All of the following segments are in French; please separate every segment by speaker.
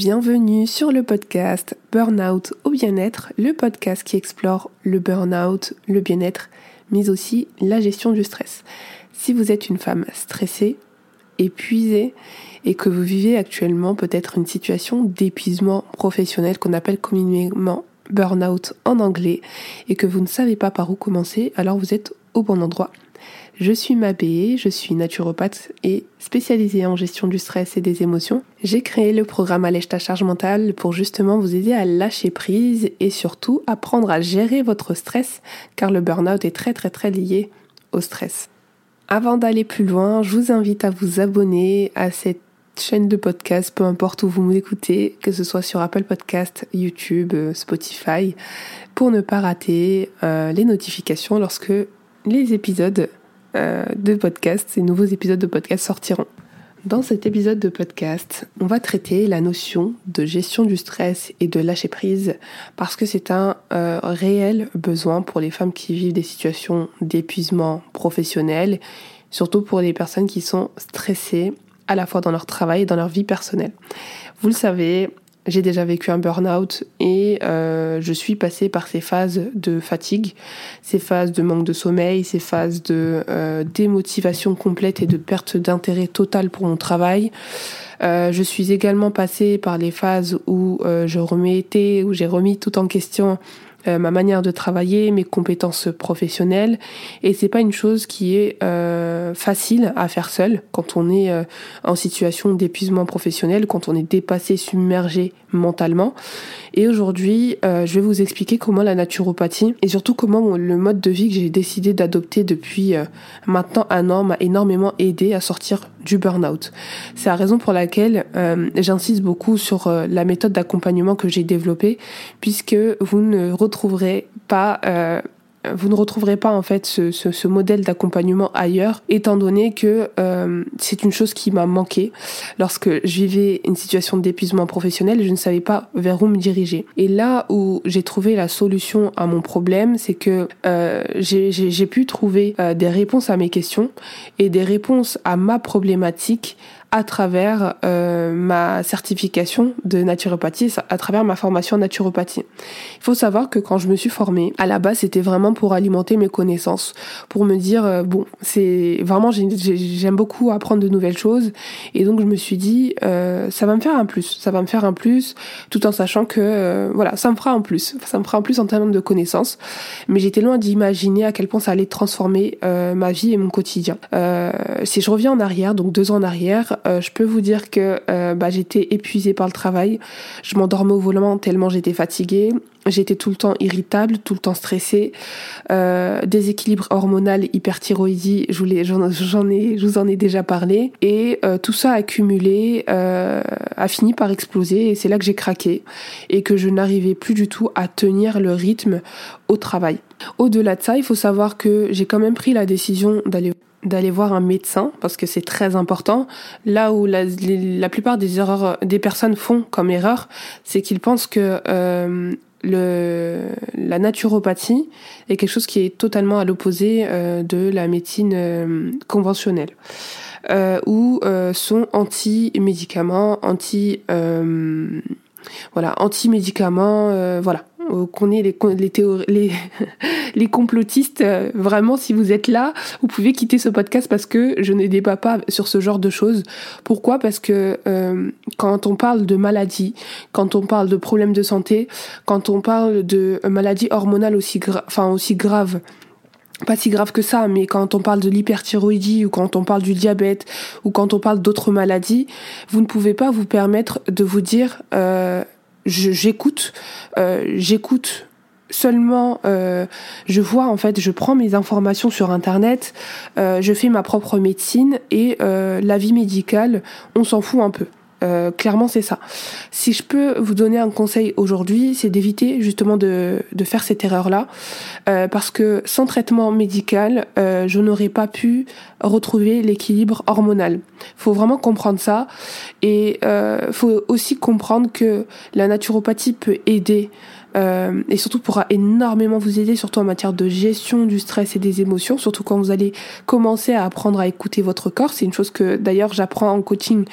Speaker 1: Bienvenue sur le podcast Burnout au bien-être, le podcast qui explore le burnout, le bien-être, mais aussi la gestion du stress. Si vous êtes une femme stressée, épuisée et que vous vivez actuellement peut-être une situation d'épuisement professionnel qu'on appelle communément burnout en anglais et que vous ne savez pas par où commencer, alors vous êtes au bon endroit. Je suis Mabé, je suis naturopathe et spécialisée en gestion du stress et des émotions. J'ai créé le programme Allège ta charge mentale pour justement vous aider à lâcher prise et surtout apprendre à gérer votre stress car le burn-out est très très très lié au stress. Avant d'aller plus loin, je vous invite à vous abonner à cette chaîne de podcast, peu importe où vous m'écoutez, que ce soit sur Apple Podcast, YouTube, euh, Spotify, pour ne pas rater euh, les notifications lorsque les épisodes de podcast, ces nouveaux épisodes de podcast sortiront. Dans cet épisode de podcast, on va traiter la notion de gestion du stress et de lâcher prise parce que c'est un euh, réel besoin pour les femmes qui vivent des situations d'épuisement professionnel, surtout pour les personnes qui sont stressées à la fois dans leur travail et dans leur vie personnelle. Vous le savez, j'ai déjà vécu un burn-out et euh, je suis passée par ces phases de fatigue, ces phases de manque de sommeil, ces phases de euh, démotivation complète et de perte d'intérêt total pour mon travail. Euh, je suis également passée par les phases où je remettais, où j'ai remis tout en question euh, ma manière de travailler, mes compétences professionnelles. Et c'est pas une chose qui est euh, facile à faire seul quand on est euh, en situation d'épuisement professionnel, quand on est dépassé, submergé mentalement. Et aujourd'hui, je vais vous expliquer comment la naturopathie et surtout comment le mode de vie que j'ai décidé d'adopter depuis maintenant un an m'a énormément aidé à sortir du burn-out. C'est la raison pour laquelle j'insiste beaucoup sur la méthode d'accompagnement que j'ai développée, puisque vous ne retrouverez pas euh, vous ne retrouverez pas en fait ce, ce, modèle d'accompagnement ailleurs, étant donné que euh, c'est une chose qui m'a manqué lorsque je vivais une situation d'épuisement professionnel, je ne savais pas vers où me diriger. Et là où j'ai trouvé la solution à mon problème, c'est que euh, j'ai pu trouver euh, des réponses à mes questions et des réponses à ma problématique à travers euh, ma certification de naturopathie, à travers ma formation naturopathie. Il faut savoir que quand je me suis formée, à la base, c'était vraiment pour alimenter mes connaissances, pour me dire, euh, bon, c'est vraiment, j'aime beaucoup apprendre de nouvelles choses, et donc je me suis dit, euh, ça va me faire un plus, ça va me faire un plus, tout en sachant que, euh, voilà, ça me fera un plus, ça me fera un plus en termes de connaissances, mais j'étais loin d'imaginer à quel point ça allait transformer euh, ma vie et mon quotidien. si je reviens en arrière, donc deux ans en arrière, euh, je peux vous dire que euh, bah, j'étais épuisée par le travail. Je m'endormais au volant tellement j'étais fatiguée. J'étais tout le temps irritable, tout le temps stressée. Euh, déséquilibre hormonal, hyperthyroïdie, je, je vous en ai déjà parlé. Et tout ça accumulé a fini par exploser et c'est là que j'ai craqué et que je n'arrivais plus du tout à tenir le rythme au travail. Au-delà de ça, il faut savoir que j'ai quand même pris la décision d'aller d'aller voir un médecin parce que c'est très important. Là où la, la, plupart des erreurs des personnes font comme erreur, c'est qu'ils pensent que euh, le, la naturopathie est quelque chose qui est totalement à l'opposé euh, de la médecine euh, conventionnelle. Euh, ou euh, sont anti-médicaments, anti, voilà, anti-médicaments, voilà qu'on est les, complotistes. Euh, vraiment, si vous êtes là, vous pouvez quitter ce podcast parce que je ne débat pas sur ce genre de choses. Pourquoi? Parce que euh, quand on parle de maladie, quand on parle de problèmes de santé, quand on parle de maladies hormonales aussi, graves, pas si grave que ça, mais quand on parle de l'hyperthyroïdie ou quand on parle du diabète ou quand on parle d'autres maladies, vous ne pouvez pas vous permettre de vous dire euh, j'écoute, euh, j'écoute seulement euh, je vois en fait je prends mes informations sur internet euh, je fais ma propre médecine et la vie médicale on s'en fout un peu euh, clairement, c'est ça. Si je peux vous donner un conseil aujourd'hui, c'est d'éviter justement de, de, faire cette erreur-là, euh, parce que sans traitement médical, euh, je n'aurais pas pu retrouver l'équilibre hormonal. Faut vraiment comprendre ça, et faut aussi comprendre que la naturopathie peut aider euh, et surtout pourra énormément vous aider, surtout en matière de gestion du stress et des émotions, surtout quand vous allez commencer à apprendre à écouter votre corps. C'est une chose que d'ailleurs j'apprends en coaching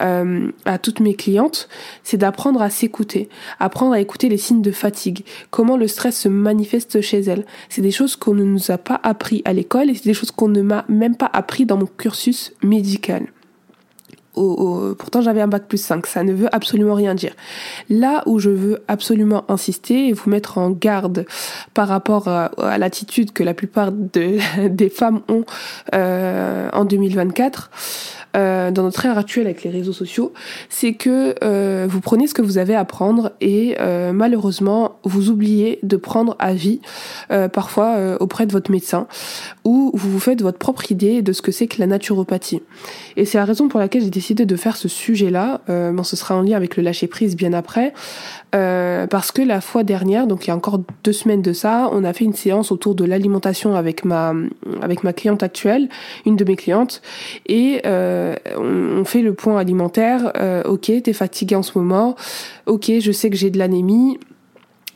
Speaker 1: euh, à toutes mes clientes, c'est d'apprendre à s'écouter, apprendre à écouter les signes de fatigue, comment le stress se manifeste chez elles. C'est des choses qu'on ne nous a pas appris à l'école et c'est des choses qu'on ne m'a même pas appris dans mon cursus médical pourtant j'avais un bac plus 5, ça ne veut absolument rien dire. Là où je veux absolument insister et vous mettre en garde par rapport à, l'attitude que la plupart de, des femmes ont euh, en 2024, euh, dans notre ère actuelle avec les réseaux sociaux, c'est que euh, vous prenez ce que vous avez à prendre et euh, malheureusement vous oubliez de prendre avis parfois auprès de votre médecin ou vous vous faites votre propre idée de ce que c'est que la naturopathie. Et c'est la raison pour laquelle j'ai décidé de faire ce sujet-là. bon, ce sera en lien avec le lâcher prise bien après. Euh, parce que la fois dernière, donc il y a encore deux semaines de ça, on a fait une séance autour de l'alimentation avec ma avec ma cliente actuelle, une de mes clientes, et euh, on, fait le point alimentaire. Euh, ok, t'es fatigué en ce moment. Ok, je sais que j'ai de l'anémie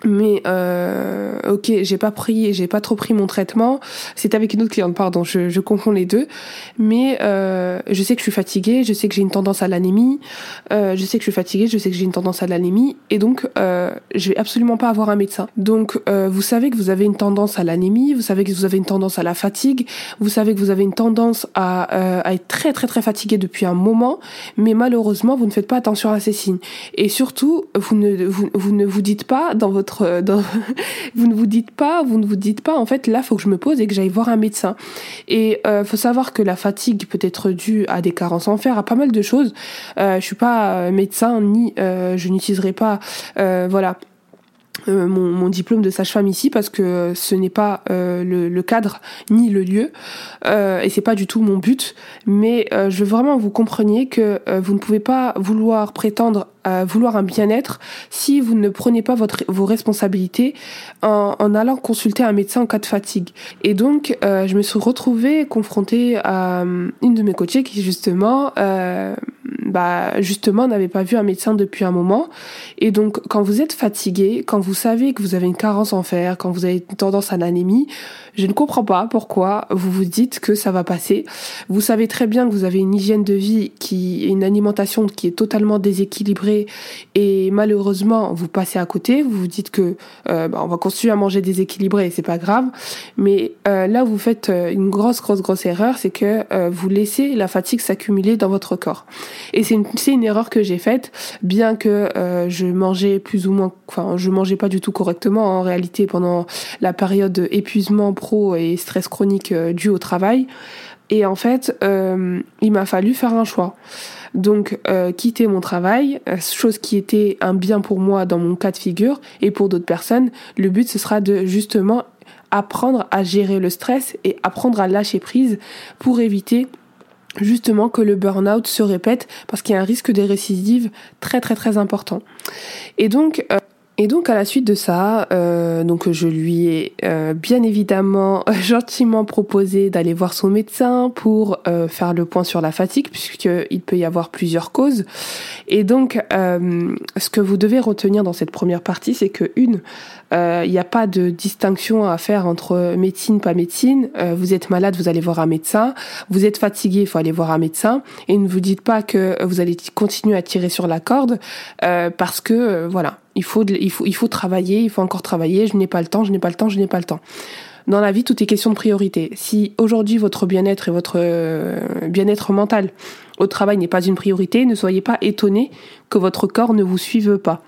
Speaker 1: mais euh, ok j'ai pas pris j'ai pas trop pris mon traitement. C'est avec une autre cliente pardon je, je confonds les deux. Mais euh, je sais que je suis fatiguée je sais que j'ai une tendance à l'anémie. Euh, je sais que je suis fatiguée je sais que j'ai une tendance à l'anémie. Et donc euh, je vais absolument pas avoir un médecin. Donc euh, vous savez que vous avez une tendance à l'anémie vous savez que vous avez une tendance à la fatigue vous savez que vous avez une tendance à, euh, à être très très très fatigué depuis un moment. Mais malheureusement vous ne faites pas attention à ces signes. Et surtout vous ne vous ne vous dites pas dans votre euh, vous ne vous dites pas, vous ne vous dites pas, en fait, là, faut que je me pose et que j'aille voir un médecin. Et euh, faut savoir que la fatigue peut être due à des carences en fer, à pas mal de choses. Euh, je suis pas euh, médecin ni je n'utiliserai pas, voilà euh, mon, mon, diplôme de sage-femme ici parce que ce n'est pas euh, le, le, cadre ni le lieu euh, et c'est pas du tout mon but. Mais euh, je veux vraiment que vous compreniez que vous ne pouvez pas vouloir prétendre à vouloir un bien-être si vous ne prenez pas votre, vos responsabilités en, en, allant consulter un médecin en cas de fatigue. Et donc je me suis retrouvée confrontée à une de mes coachées qui justement bah justement n'avait pas vu un médecin depuis un moment et donc quand vous êtes fatigué quand vous savez que vous avez une carence en fer quand vous avez une tendance à l'anémie je ne comprends pas pourquoi vous vous dites que ça va passer. Vous savez très bien que vous avez une hygiène de vie qui, une alimentation qui est totalement déséquilibrée et malheureusement vous passez à côté. Vous vous dites que euh, bah, on va continuer à manger déséquilibré et c'est pas grave. Mais euh, là vous faites euh, une grosse grosse grosse erreur, c'est que vous laissez la fatigue s'accumuler dans votre corps. C'est une, une erreur que j'ai faite, bien que je mangeais plus ou moins, enfin je mangeais pas du tout correctement en réalité pendant la période épuisement pro et stress chronique euh, dû au travail. Et en fait, euh, il m'a fallu faire un choix. Donc euh, quitter mon travail, chose qui était un bien pour moi dans mon cas de figure et pour d'autres personnes, le but ce sera de justement apprendre à gérer le stress et apprendre à lâcher prise pour éviter justement que le burn-out se répète parce qu'il y a un risque de récidive très très très important. Et donc et donc à la suite de ça, euh, donc je lui ai euh, bien évidemment gentiment proposé d'aller voir son médecin pour euh, faire le point sur la fatigue puisqu'il peut y avoir plusieurs causes. Et donc ce que vous devez retenir dans cette première partie, c'est que une, il n'y a pas de distinction à faire entre médecine pas médecine. vous êtes malade, vous allez voir un médecin. Vous êtes fatigué, il faut aller voir un médecin. Et ne vous dites pas que vous allez continuer à tirer sur la corde parce que voilà il faut, il faut, il faut travailler, il faut encore travailler. Je n'ai pas le temps, je n'ai pas le temps, je n'ai pas le temps. Dans la vie, tout est question de priorité. Si aujourd'hui votre bien-être et votre euh, bien-être mental au travail n'est pas une priorité, ne soyez pas étonné que votre corps ne vous suive pas.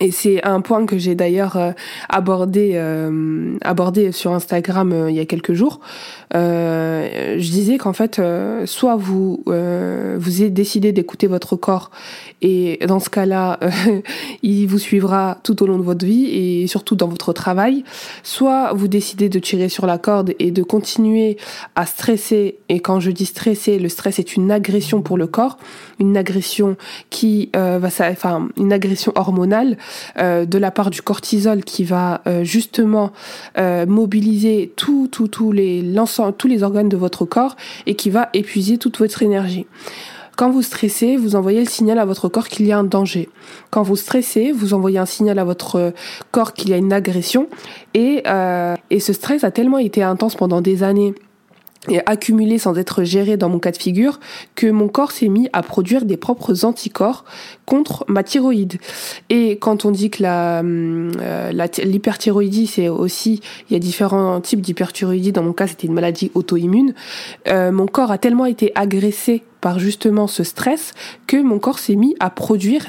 Speaker 1: Et c'est un point que j'ai d'ailleurs euh, abordé euh, abordé sur Instagram euh, il y a quelques jours. je disais qu'en fait, soit vous vous avez décidé d'écouter votre corps et dans ce cas-là, il vous suivra tout au long de votre vie et surtout dans votre travail. Soit vous décidez de tirer sur la corde et de continuer à stresser. Et quand je dis stresser, le stress est une agression pour le corps, une agression qui va, enfin une agression hormonale euh, de la part du cortisol qui va euh, justement euh, mobiliser tout, tout, tout les, tous les organes de votre corps et qui va épuiser toute votre énergie. Quand vous stressez, vous envoyez le signal à votre corps qu'il y a un danger. Quand vous stressez, vous envoyez un signal à votre corps qu'il y a une agression. Et, euh, et ce stress a tellement été intense pendant des années et accumulé sans être géré dans mon cas de figure que mon corps s'est mis à produire des propres anticorps contre ma thyroïde. Et quand on dit que la, euh, l'hyperthyroïdie, c'est aussi, il y a différents types d'hyperthyroïdie, dans mon cas c'était une maladie auto-immune, euh, mon corps a tellement été agressé justement ce stress que mon corps s'est mis à produire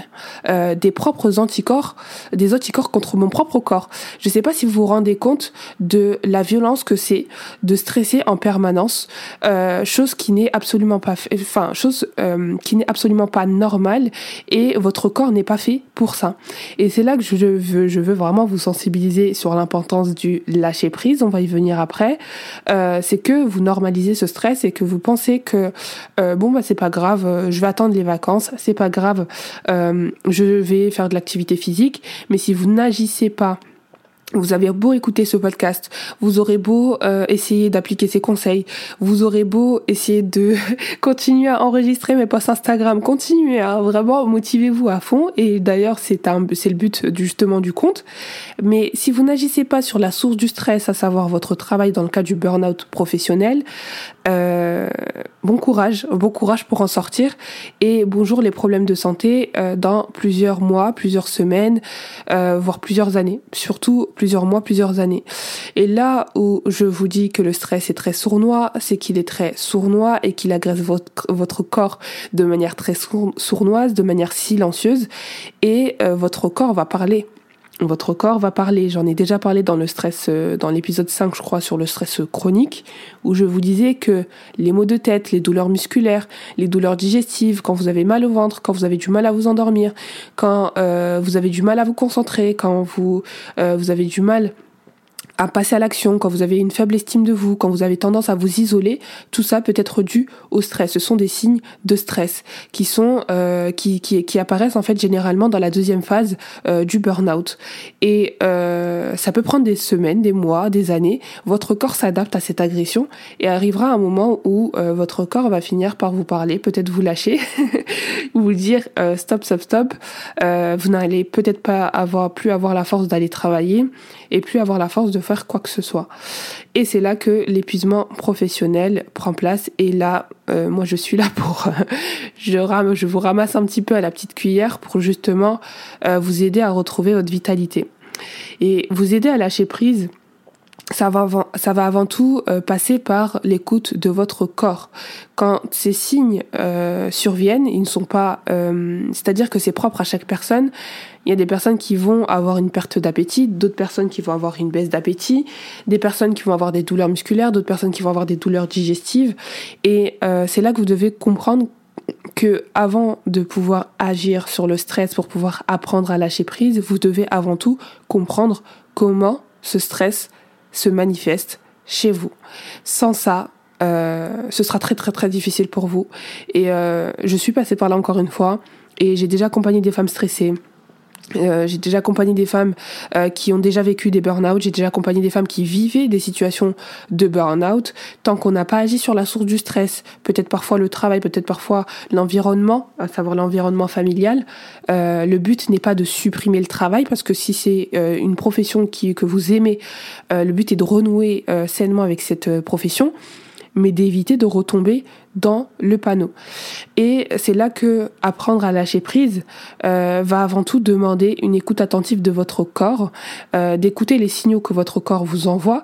Speaker 1: euh, des propres anticorps, des anticorps contre mon propre corps. Je ne sais pas si vous vous rendez compte de la violence que c'est de stresser en permanence, euh, chose qui n'est absolument pas, enfin chose euh, qui n'est absolument pas normale et votre corps n'est pas fait pour ça. Et c'est là que je veux, vraiment vous sensibiliser sur l'importance du lâcher prise. On va y venir après. C'est que vous normalisez ce stress et que vous pensez que bon bah c'est pas grave, euh, je vais attendre les vacances, c'est pas grave, euh, je vais faire de l'activité physique, mais si vous n'agissez pas vous avez beau écouter ce podcast, vous aurez beau euh, essayer d'appliquer ces conseils, vous aurez beau essayer de continuer à enregistrer mes posts Instagram, continuez à vraiment motivez-vous à fond et d'ailleurs c'est c'est le but justement du compte. Mais si vous n'agissez pas sur la source du stress, à savoir votre travail dans le cas du burn-out professionnel, euh, bon courage, bon courage pour en sortir et bonjour les problèmes de santé euh, dans plusieurs mois, plusieurs semaines, euh, voire plusieurs années, surtout plusieurs mois, plusieurs années. Et là où je vous dis que le stress est très sournois, c'est qu'il est très sournois et qu'il agresse votre, votre corps de manière très sournoise, de manière silencieuse et euh, votre corps va parler votre corps va parler. J'en ai déjà parlé dans le stress, euh, dans l'épisode 5, je crois, sur le stress chronique, où je vous disais que les maux de tête, les douleurs musculaires, les douleurs digestives, quand vous avez mal au ventre, quand vous avez du mal à vous endormir, quand euh, vous avez du mal à vous concentrer, quand vous, euh, vous avez du mal à passer à l'action, quand vous avez une faible estime de vous, quand vous avez tendance à vous isoler, tout ça peut être dû au stress. Ce sont des signes de stress qui sont euh, qui, qui, qui apparaissent en fait généralement dans la deuxième phase euh, du burn-out. Et euh, ça peut prendre des semaines, des mois, des années. Votre corps s'adapte à cette agression et arrivera un moment où euh, votre corps va finir par vous parler, peut-être vous lâcher, vous dire euh, stop, stop, stop. vous n'allez peut-être pas avoir plus avoir la force d'aller travailler et plus avoir la force de faire quoi que ce soit. Et c'est là que l'épuisement professionnel prend place. Et là, euh, moi, je suis là pour, je, rame, je vous ramasse un petit peu à la petite cuillère pour justement euh, vous aider à retrouver votre vitalité et vous aider à lâcher prise ça va, avant, ça va avant tout euh, passer par l'écoute de votre corps. Quand ces signes euh, surviennent, ils ne sont pas, euh, c'est-à-dire que c'est propre à chaque personne. Il y a des personnes qui vont avoir une perte d'appétit, d'autres personnes qui vont avoir une baisse d'appétit, des personnes qui vont avoir des douleurs musculaires, d'autres personnes qui vont avoir des douleurs digestives. Et c'est là que vous devez comprendre que avant de pouvoir agir sur le stress pour pouvoir apprendre à lâcher prise, vous devez avant tout comprendre comment ce stress se manifeste chez vous. Sans ça, euh, ce sera très très très difficile pour vous. Et euh, je suis passée par là encore une fois et j'ai déjà accompagné des femmes stressées euh, j'ai déjà accompagné des femmes euh, qui ont déjà vécu des burn-out, j'ai déjà accompagné des femmes qui vivaient des situations de burn-out. Tant qu'on n'a pas agi sur la source du stress, peut-être parfois le travail, peut-être parfois l'environnement, à savoir l'environnement familial, euh, le but n'est pas de supprimer le travail, parce que si c'est euh, une profession qui, que vous aimez, le but est de renouer sainement avec cette profession mais d'éviter de retomber dans le panneau. Et c'est là que apprendre à lâcher prise euh, va avant tout demander une écoute attentive de votre corps, euh, d'écouter les signaux que votre corps vous envoie,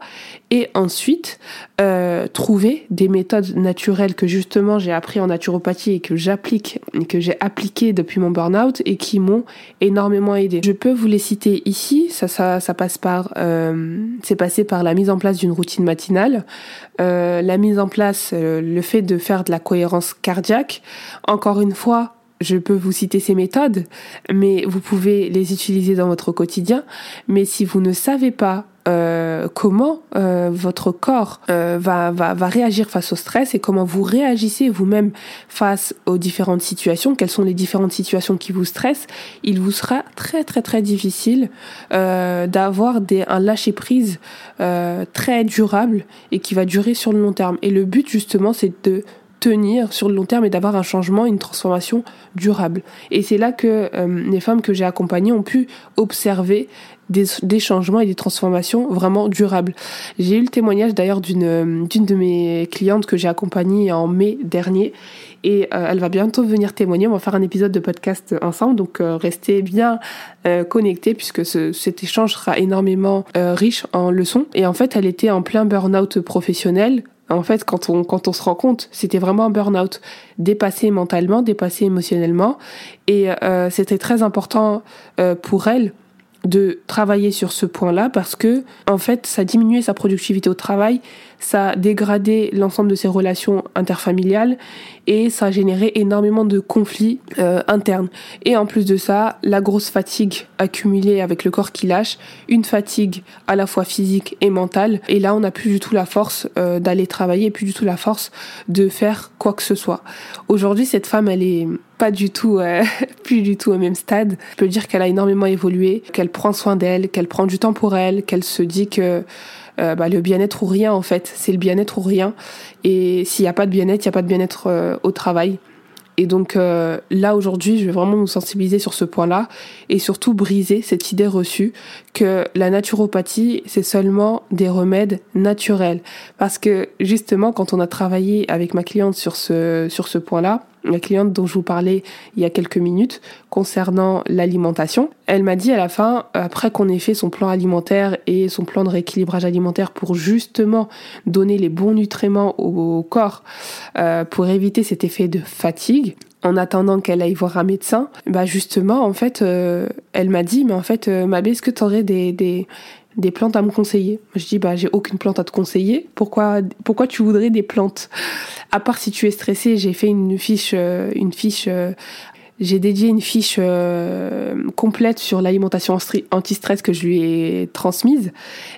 Speaker 1: et ensuite euh, trouver des méthodes naturelles que justement j'ai appris en naturopathie et que j'applique, que j'ai appliqué depuis mon burn-out et qui m'ont énormément aidé. Je peux vous les citer ici. Ça, ça, ça passe par, euh, c'est passé par la mise en place d'une routine matinale, euh, la mise en place, euh, le fait de faire de la cohérence cardiaque. Encore une fois, je peux vous citer ces méthodes, mais vous pouvez les utiliser dans votre quotidien. Mais si vous ne savez pas euh, comment euh, votre corps euh, va, va, va réagir face au stress et comment vous réagissez vous-même face aux différentes situations, quelles sont les différentes situations qui vous stressent, il vous sera très très très difficile d'avoir un lâcher-prise très durable et qui va durer sur le long terme. Et le but justement c'est de tenir sur le long terme et d'avoir un changement, une transformation durable. Et c'est là que euh, les femmes que j'ai accompagnées ont pu observer des, des, changements et des transformations vraiment durables. J'ai eu le témoignage d'ailleurs d'une d'une de mes clientes que j'ai accompagnée en mai dernier et euh, elle va bientôt venir témoigner. On va faire un épisode de podcast ensemble, donc euh, restez bien euh, connectés puisque ce, cet échange sera énormément riche en leçons. Et en fait, elle était en plein burn-out professionnel en fait, quand on, quand on se rend compte, c'était vraiment un burn-out, dépassé mentalement, dépassé émotionnellement. Et euh, c'était très important euh, pour elle de travailler sur ce point-là parce que en fait ça diminuait sa productivité au travail, ça dégradait l'ensemble de ses relations interfamiliales et ça générait énormément de conflits euh, internes. Et en plus de ça, la grosse fatigue accumulée avec le corps qui lâche, une fatigue à la fois physique et mentale. Et là, on n'a plus du tout la force euh, d'aller travailler, plus du tout la force de faire quoi que ce soit. Aujourd'hui, cette femme, elle est pas du tout, euh, plus du tout au même stade. Je peux dire qu'elle a énormément évolué, qu'elle prend soin d'elle, qu'elle prend du temps pour elle, qu'elle se dit que euh, bah, le bien-être ou rien en fait, c'est le bien-être ou rien. Et s'il n'y a pas de bien-être, il n'y a pas de bien-être euh, au travail. Et donc euh, là aujourd'hui, je vais vraiment nous sensibiliser sur ce point-là et surtout briser cette idée reçue que la naturopathie, c'est seulement des remèdes naturels. Parce que justement, quand on a travaillé avec ma cliente sur ce, sur ce point-là, la cliente dont je vous parlais il y a quelques minutes concernant l'alimentation. Elle m'a dit à la fin, après qu'on ait fait son plan alimentaire et son plan de rééquilibrage alimentaire pour justement donner les bons nutriments au, corps euh, pour éviter cet effet de fatigue, en attendant qu'elle aille voir un médecin, bah justement, en fait, euh, elle m'a dit, mais en fait, euh, Mabé, est-ce que tu aurais des, des, des plantes à me conseiller Je dis bah j'ai aucune plante à te conseiller. Pourquoi pourquoi tu voudrais des plantes? À part si tu es stressé, j'ai fait une fiche euh, une fiche euh, j'ai dédié une fiche euh, complète sur l'alimentation anti-stress que je lui ai transmise.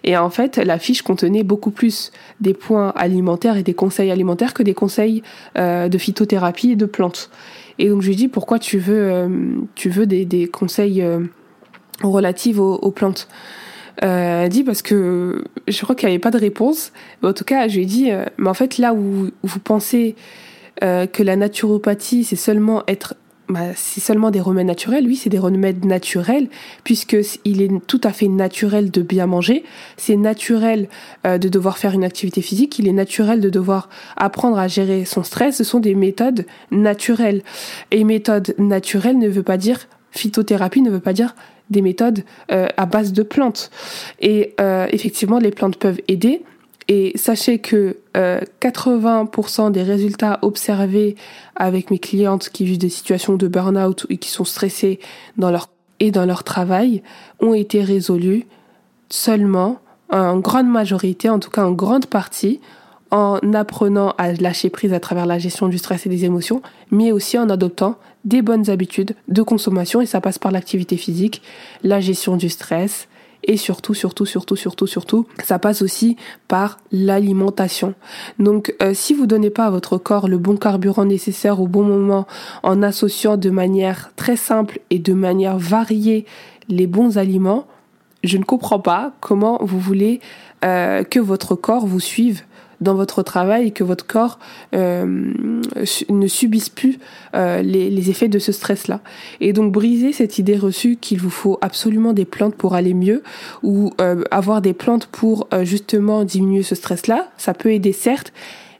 Speaker 1: Et en fait, la fiche contenait beaucoup plus des points alimentaires et des conseils alimentaires que des conseils de phytothérapie et de plantes. Et donc je lui dis pourquoi tu veux tu veux des, des conseils relatifs aux, aux plantes? Euh, dit parce que je crois qu'il n'y avait pas de réponse. En tout cas, je lui ai dit, euh, mais en fait, là où vous pensez euh, que la naturopathie, c'est seulement être bah, c'est seulement des remèdes naturels. Oui, c'est des remèdes naturels, puisque il est tout à fait naturel de bien manger. C'est naturel euh, de devoir faire une activité physique. Il est naturel de devoir apprendre à gérer son stress. Ce sont des méthodes naturelles. Et méthode naturelle ne veut pas dire phytothérapie, ne veut pas dire des méthodes euh, à base de plantes. Et euh, effectivement, les plantes peuvent aider. Et sachez que 80% euh, des résultats observés avec mes clientes qui vivent des situations de burn-out et qui sont stressées dans leur et dans leur travail ont été résolus seulement en grande majorité, en tout cas en grande partie, en apprenant à lâcher prise à travers la gestion du stress et des émotions, mais aussi en adoptant des bonnes habitudes de consommation et ça passe par l'activité physique, la gestion du stress et surtout, surtout, surtout, surtout, surtout, ça passe aussi par l'alimentation. Donc, euh, si vous donnez pas à votre corps le bon carburant nécessaire au bon moment, en associant de manière très simple et de manière variée les bons aliments, je ne comprends pas comment vous voulez euh, que votre corps vous suive dans votre travail et que votre corps euh, ne subisse plus euh, les, effets de ce stress-là. Et donc briser cette idée reçue qu'il vous faut absolument des plantes pour aller mieux ou euh, avoir des plantes pour justement diminuer ce stress-là, ça peut aider certes,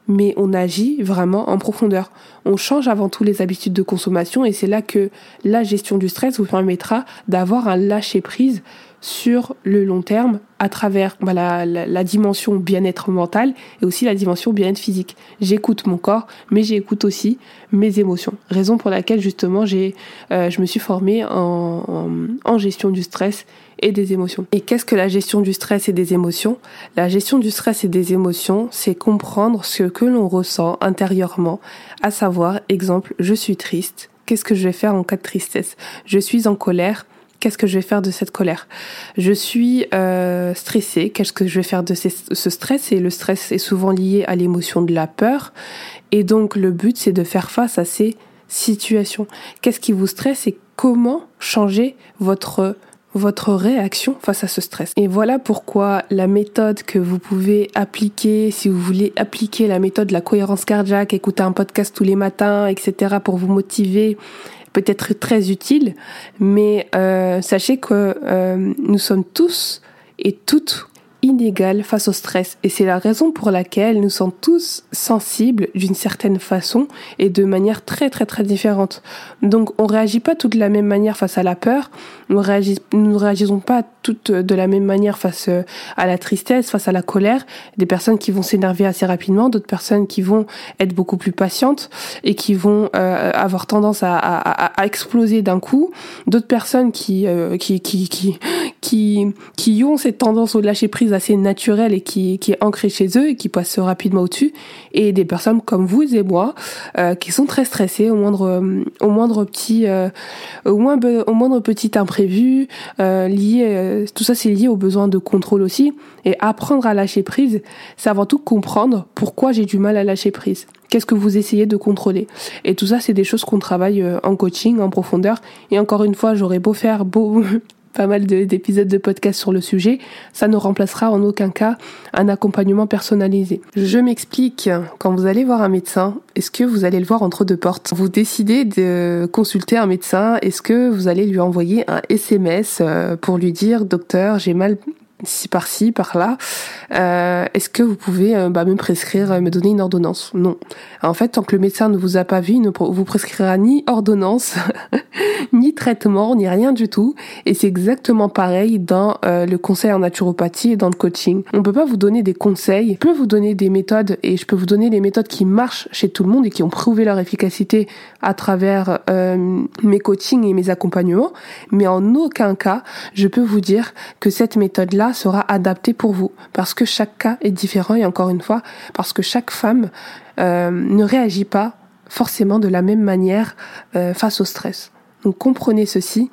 Speaker 1: mais on agit vraiment en profondeur. On change avant tout les habitudes de consommation et c'est là que la gestion du stress vous permettra d'avoir un lâcher-prise sur le long terme à travers bah, la, dimension bien-être mental et aussi la dimension bien-être physique. J'écoute mon corps, mais j'écoute aussi mes émotions. Raison pour laquelle justement j'ai, euh, je me suis formée en, en, gestion du stress et des émotions. Et qu'est-ce que la gestion du stress et des émotions? La gestion du stress et des émotions, c'est comprendre ce que l'on ressent intérieurement, à savoir, exemple, je suis triste. Qu'est-ce que je vais faire en cas de tristesse? Je suis en colère qu'est-ce que je vais faire de cette colère? Je suis euh, stressée, qu'est-ce que je vais faire de ce stress? Et le stress est souvent lié à l'émotion de la peur. Et donc le but, c'est de faire face à ces situations. Qu'est-ce qui vous stresse et comment changer votre votre réaction face à ce stress? Et voilà pourquoi la méthode que vous pouvez appliquer, si vous voulez appliquer la méthode de la cohérence cardiaque, écouter un podcast tous les matins, etc., pour vous motiver, peut être très utile. Mais euh, sachez que euh, nous sommes tous et toutes inégale face au stress. Et c'est la raison pour laquelle nous sommes tous sensibles d'une certaine façon et de manière très très très différente. Donc on réagit pas toutes de la même manière face à la peur, nous, nous réagissons pas toutes de la même manière face euh, à la tristesse, face à la colère. Des personnes qui vont s'énerver assez rapidement, d'autres personnes qui vont être beaucoup plus patientes et qui vont euh, avoir tendance à, à, à exploser d'un coup. D'autres personnes qui, euh, qui, qui, qui, qui, qui ont cette tendance au lâcher prise assez naturelle et qui, qui est ancrée chez eux et qui passent rapidement au-dessus. Et des personnes comme vous et moi euh, qui sont très stressées au moindre, au moindre petit, au, moins, au moindre petit imprévu lié euh, tout ça c'est lié au besoin de contrôle aussi. Et apprendre à lâcher prise, c'est avant tout comprendre pourquoi j'ai du mal à lâcher prise. Qu'est-ce que vous essayez de contrôler? Et tout ça, c'est des choses qu'on travaille euh, en coaching, en profondeur. Et encore une fois, j'aurais beau faire beau, pas mal d'épisodes de, podcast sur le sujet, ça ne remplacera en aucun cas un accompagnement personnalisé. Je m'explique, quand vous allez voir un médecin, est-ce que vous allez le voir entre deux portes? Vous décidez de consulter un médecin, est-ce que vous allez lui envoyer un SMS euh, pour lui dire docteur, j'ai mal si par-ci, par-là, euh, est-ce que vous pouvez euh, bah, me prescrire, euh, me donner une ordonnance? Non. En fait, tant que le médecin ne vous a pas vu, il ne vous prescrira ni ordonnance, ni traitement, ni rien du tout. Et c'est exactement pareil dans le conseil en naturopathie et dans le coaching. On peut pas vous donner des conseils, je peux vous donner des méthodes et je peux vous donner des méthodes qui marchent chez tout le monde et qui ont prouvé leur efficacité à travers mes coachings et mes accompagnements. Mais en aucun cas, je peux vous dire que cette méthode-là sera adaptée pour vous. Parce que chaque cas est différent et encore une fois, parce que chaque femme euh, ne réagit pas forcément de la même manière euh, face au stress. Donc comprenez ceci.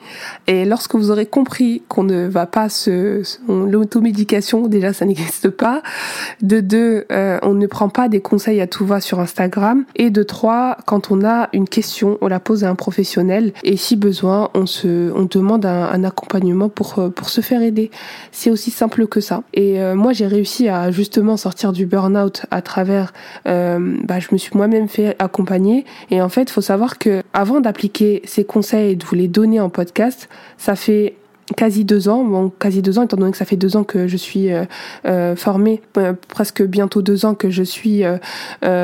Speaker 1: Et lorsque vous aurez compris qu'on ne va pas se... L'automédication, déjà, ça n'existe pas. De deux, euh, on ne prend pas des conseils à tout va sur Instagram. Et de trois, quand on a une question, on la pose à un professionnel. Et si besoin, on se, on demande un, accompagnement pour, euh, pour se faire aider. C'est aussi simple que ça. Et euh, moi, j'ai réussi à justement sortir du burn-out à travers... bah, je me suis moi-même fait accompagner. Et en fait, faut savoir que avant d'appliquer ces conseils et de vous les donner en podcast. Ça fait quasi deux ans, bon quasi deux ans étant donné que ça fait deux ans que je suis euh, euh formée, euh, presque bientôt deux ans que je suis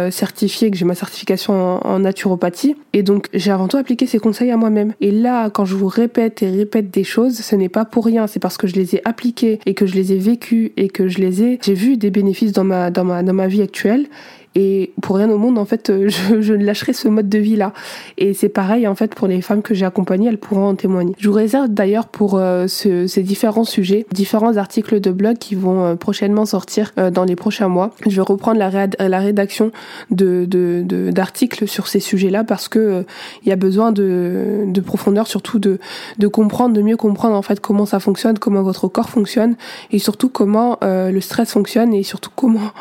Speaker 1: certifiée, que j'ai ma certification en, naturopathie, et donc j'ai avant tout appliqué ces conseils à moi-même. Et là, quand je vous répète et répète des choses, ce n'est pas pour rien, c'est parce que je les ai appliquées et que je les ai vécues et que je les ai, j'ai vu des bénéfices dans ma dans ma dans ma vie actuelle et pour rien au monde, en fait, euh, je, je lâcherai ce mode de vie-là. Et c'est pareil, en fait, pour les femmes que j'ai accompagnées, elles pourront en témoigner. Je vous réserve d'ailleurs pour euh, ce, ces différents sujets, différents articles de blog qui vont euh, prochainement sortir dans les prochains mois. Je vais reprendre la, rédaction de, de, d'articles sur ces sujets-là parce que il y a besoin de, de profondeur, surtout de, de comprendre, de mieux comprendre en fait comment ça fonctionne, comment votre corps fonctionne et surtout comment le stress fonctionne et surtout comment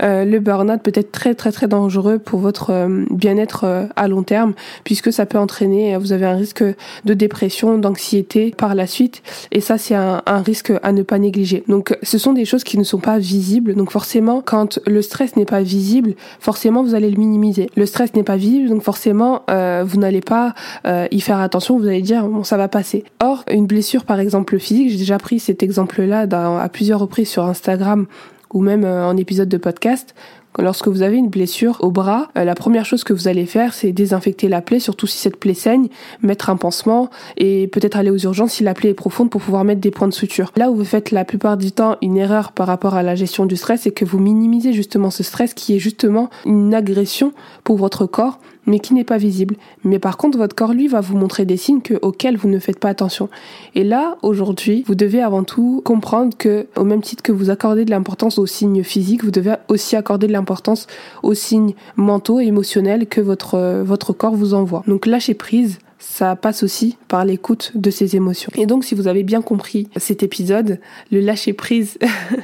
Speaker 1: le burn-out peut être très très très dangereux pour votre euh, bien-être euh, à long terme puisque ça peut entraîner, vous avez un risque de dépression, d'anxiété par la suite et ça c'est un, un, risque à ne pas négliger. Donc ce sont des choses qui ne sont pas visibles donc forcément quand le stress n'est pas visible, forcément vous allez le minimiser. Le stress n'est pas visible donc forcément euh, vous n'allez pas euh, y faire attention, vous allez dire bon ça va passer. Or une blessure par exemple physique, j'ai déjà pris cet exemple là à plusieurs reprises sur Instagram ou même en épisode de podcast, Lorsque vous avez une blessure au bras, euh, la première chose que vous allez faire, c'est désinfecter la plaie, surtout si cette plaie saigne, mettre un pansement et peut-être aller aux urgences si la plaie est profonde pour pouvoir mettre des points de suture. Là où vous faites la plupart du temps une erreur par rapport à la gestion du stress, c'est que vous minimisez justement ce stress qui est justement une agression pour votre corps mais qui n'est pas visible. Mais par contre, votre corps, lui, va vous montrer des signes que, auxquels vous ne faites pas attention. Et là, aujourd'hui, vous devez avant tout comprendre que, au même titre que vous accordez de l'importance aux signes physiques, vous devez aussi accorder de l'importance aux signes mentaux et émotionnels que votre, votre corps vous envoie. Donc lâchez prise, ça passe aussi par l'écoute de ses émotions. Et donc, si vous avez bien compris cet épisode, le lâcher prise,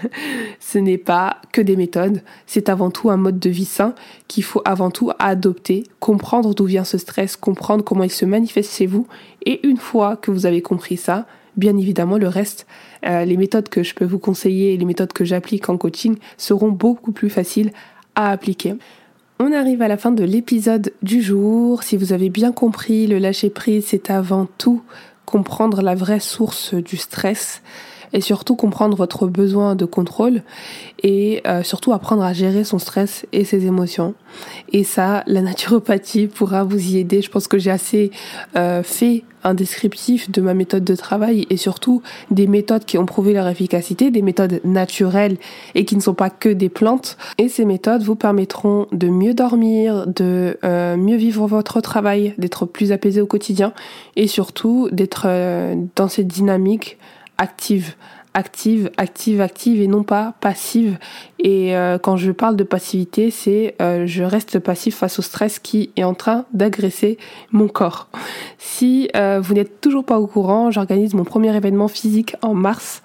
Speaker 1: ce n'est pas que des méthodes, c'est avant tout un mode de vie sain qu'il faut avant tout adopter, comprendre d'où vient ce stress, comprendre comment il se manifeste chez vous. Et une fois que vous avez compris ça, bien évidemment, le reste, euh, les méthodes que je peux vous conseiller, les méthodes que j'applique en coaching seront beaucoup plus faciles à appliquer. On arrive à la fin de l'épisode du jour. Si vous avez bien compris, le lâcher prise, c'est avant tout comprendre la vraie source du stress et surtout comprendre votre besoin de contrôle et euh, surtout apprendre à gérer son stress et ses émotions. Et ça, la naturopathie pourra vous y aider. Je pense que j'ai assez euh, fait un descriptif de ma méthode de travail et surtout des méthodes qui ont prouvé leur efficacité, des méthodes naturelles et qui ne sont pas que des plantes. Et ces méthodes vous permettront de mieux dormir, de euh, mieux vivre votre travail, d'être plus apaisé au quotidien et surtout d'être dans cette dynamique active active, active, active et non pas passive. Et euh, quand je parle de passivité, c'est euh, je reste passif face au stress qui est en train d'agresser mon corps. Si euh, vous n'êtes toujours pas au courant, j'organise mon premier événement physique en mars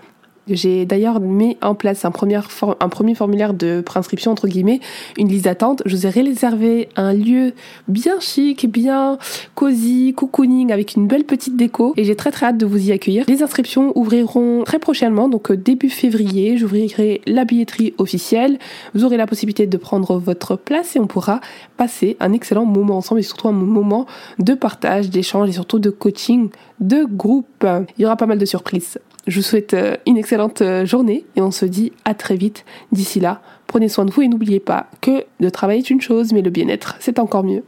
Speaker 1: j'ai d'ailleurs mis en place un premier, formulaire de préinscription, entre guillemets, une liste d'attente. Je vous ai réservé un lieu bien chic, bien cosy, cocooning, avec une belle petite déco. Et j'ai très très hâte de vous y accueillir. Les inscriptions ouvriront très prochainement, donc euh, début février. J'ouvrirai la billetterie officielle. Vous aurez la possibilité de prendre votre place et on pourra passer un excellent moment ensemble et surtout un moment de partage, d'échange et surtout de coaching de groupe. Il y aura pas mal de surprises. Je vous souhaite euh, une excellente euh, journée et on se dit à très vite. D'ici là, prenez soin de vous et n'oubliez pas que le travail est une chose, mais le bien-être, c'est encore mieux.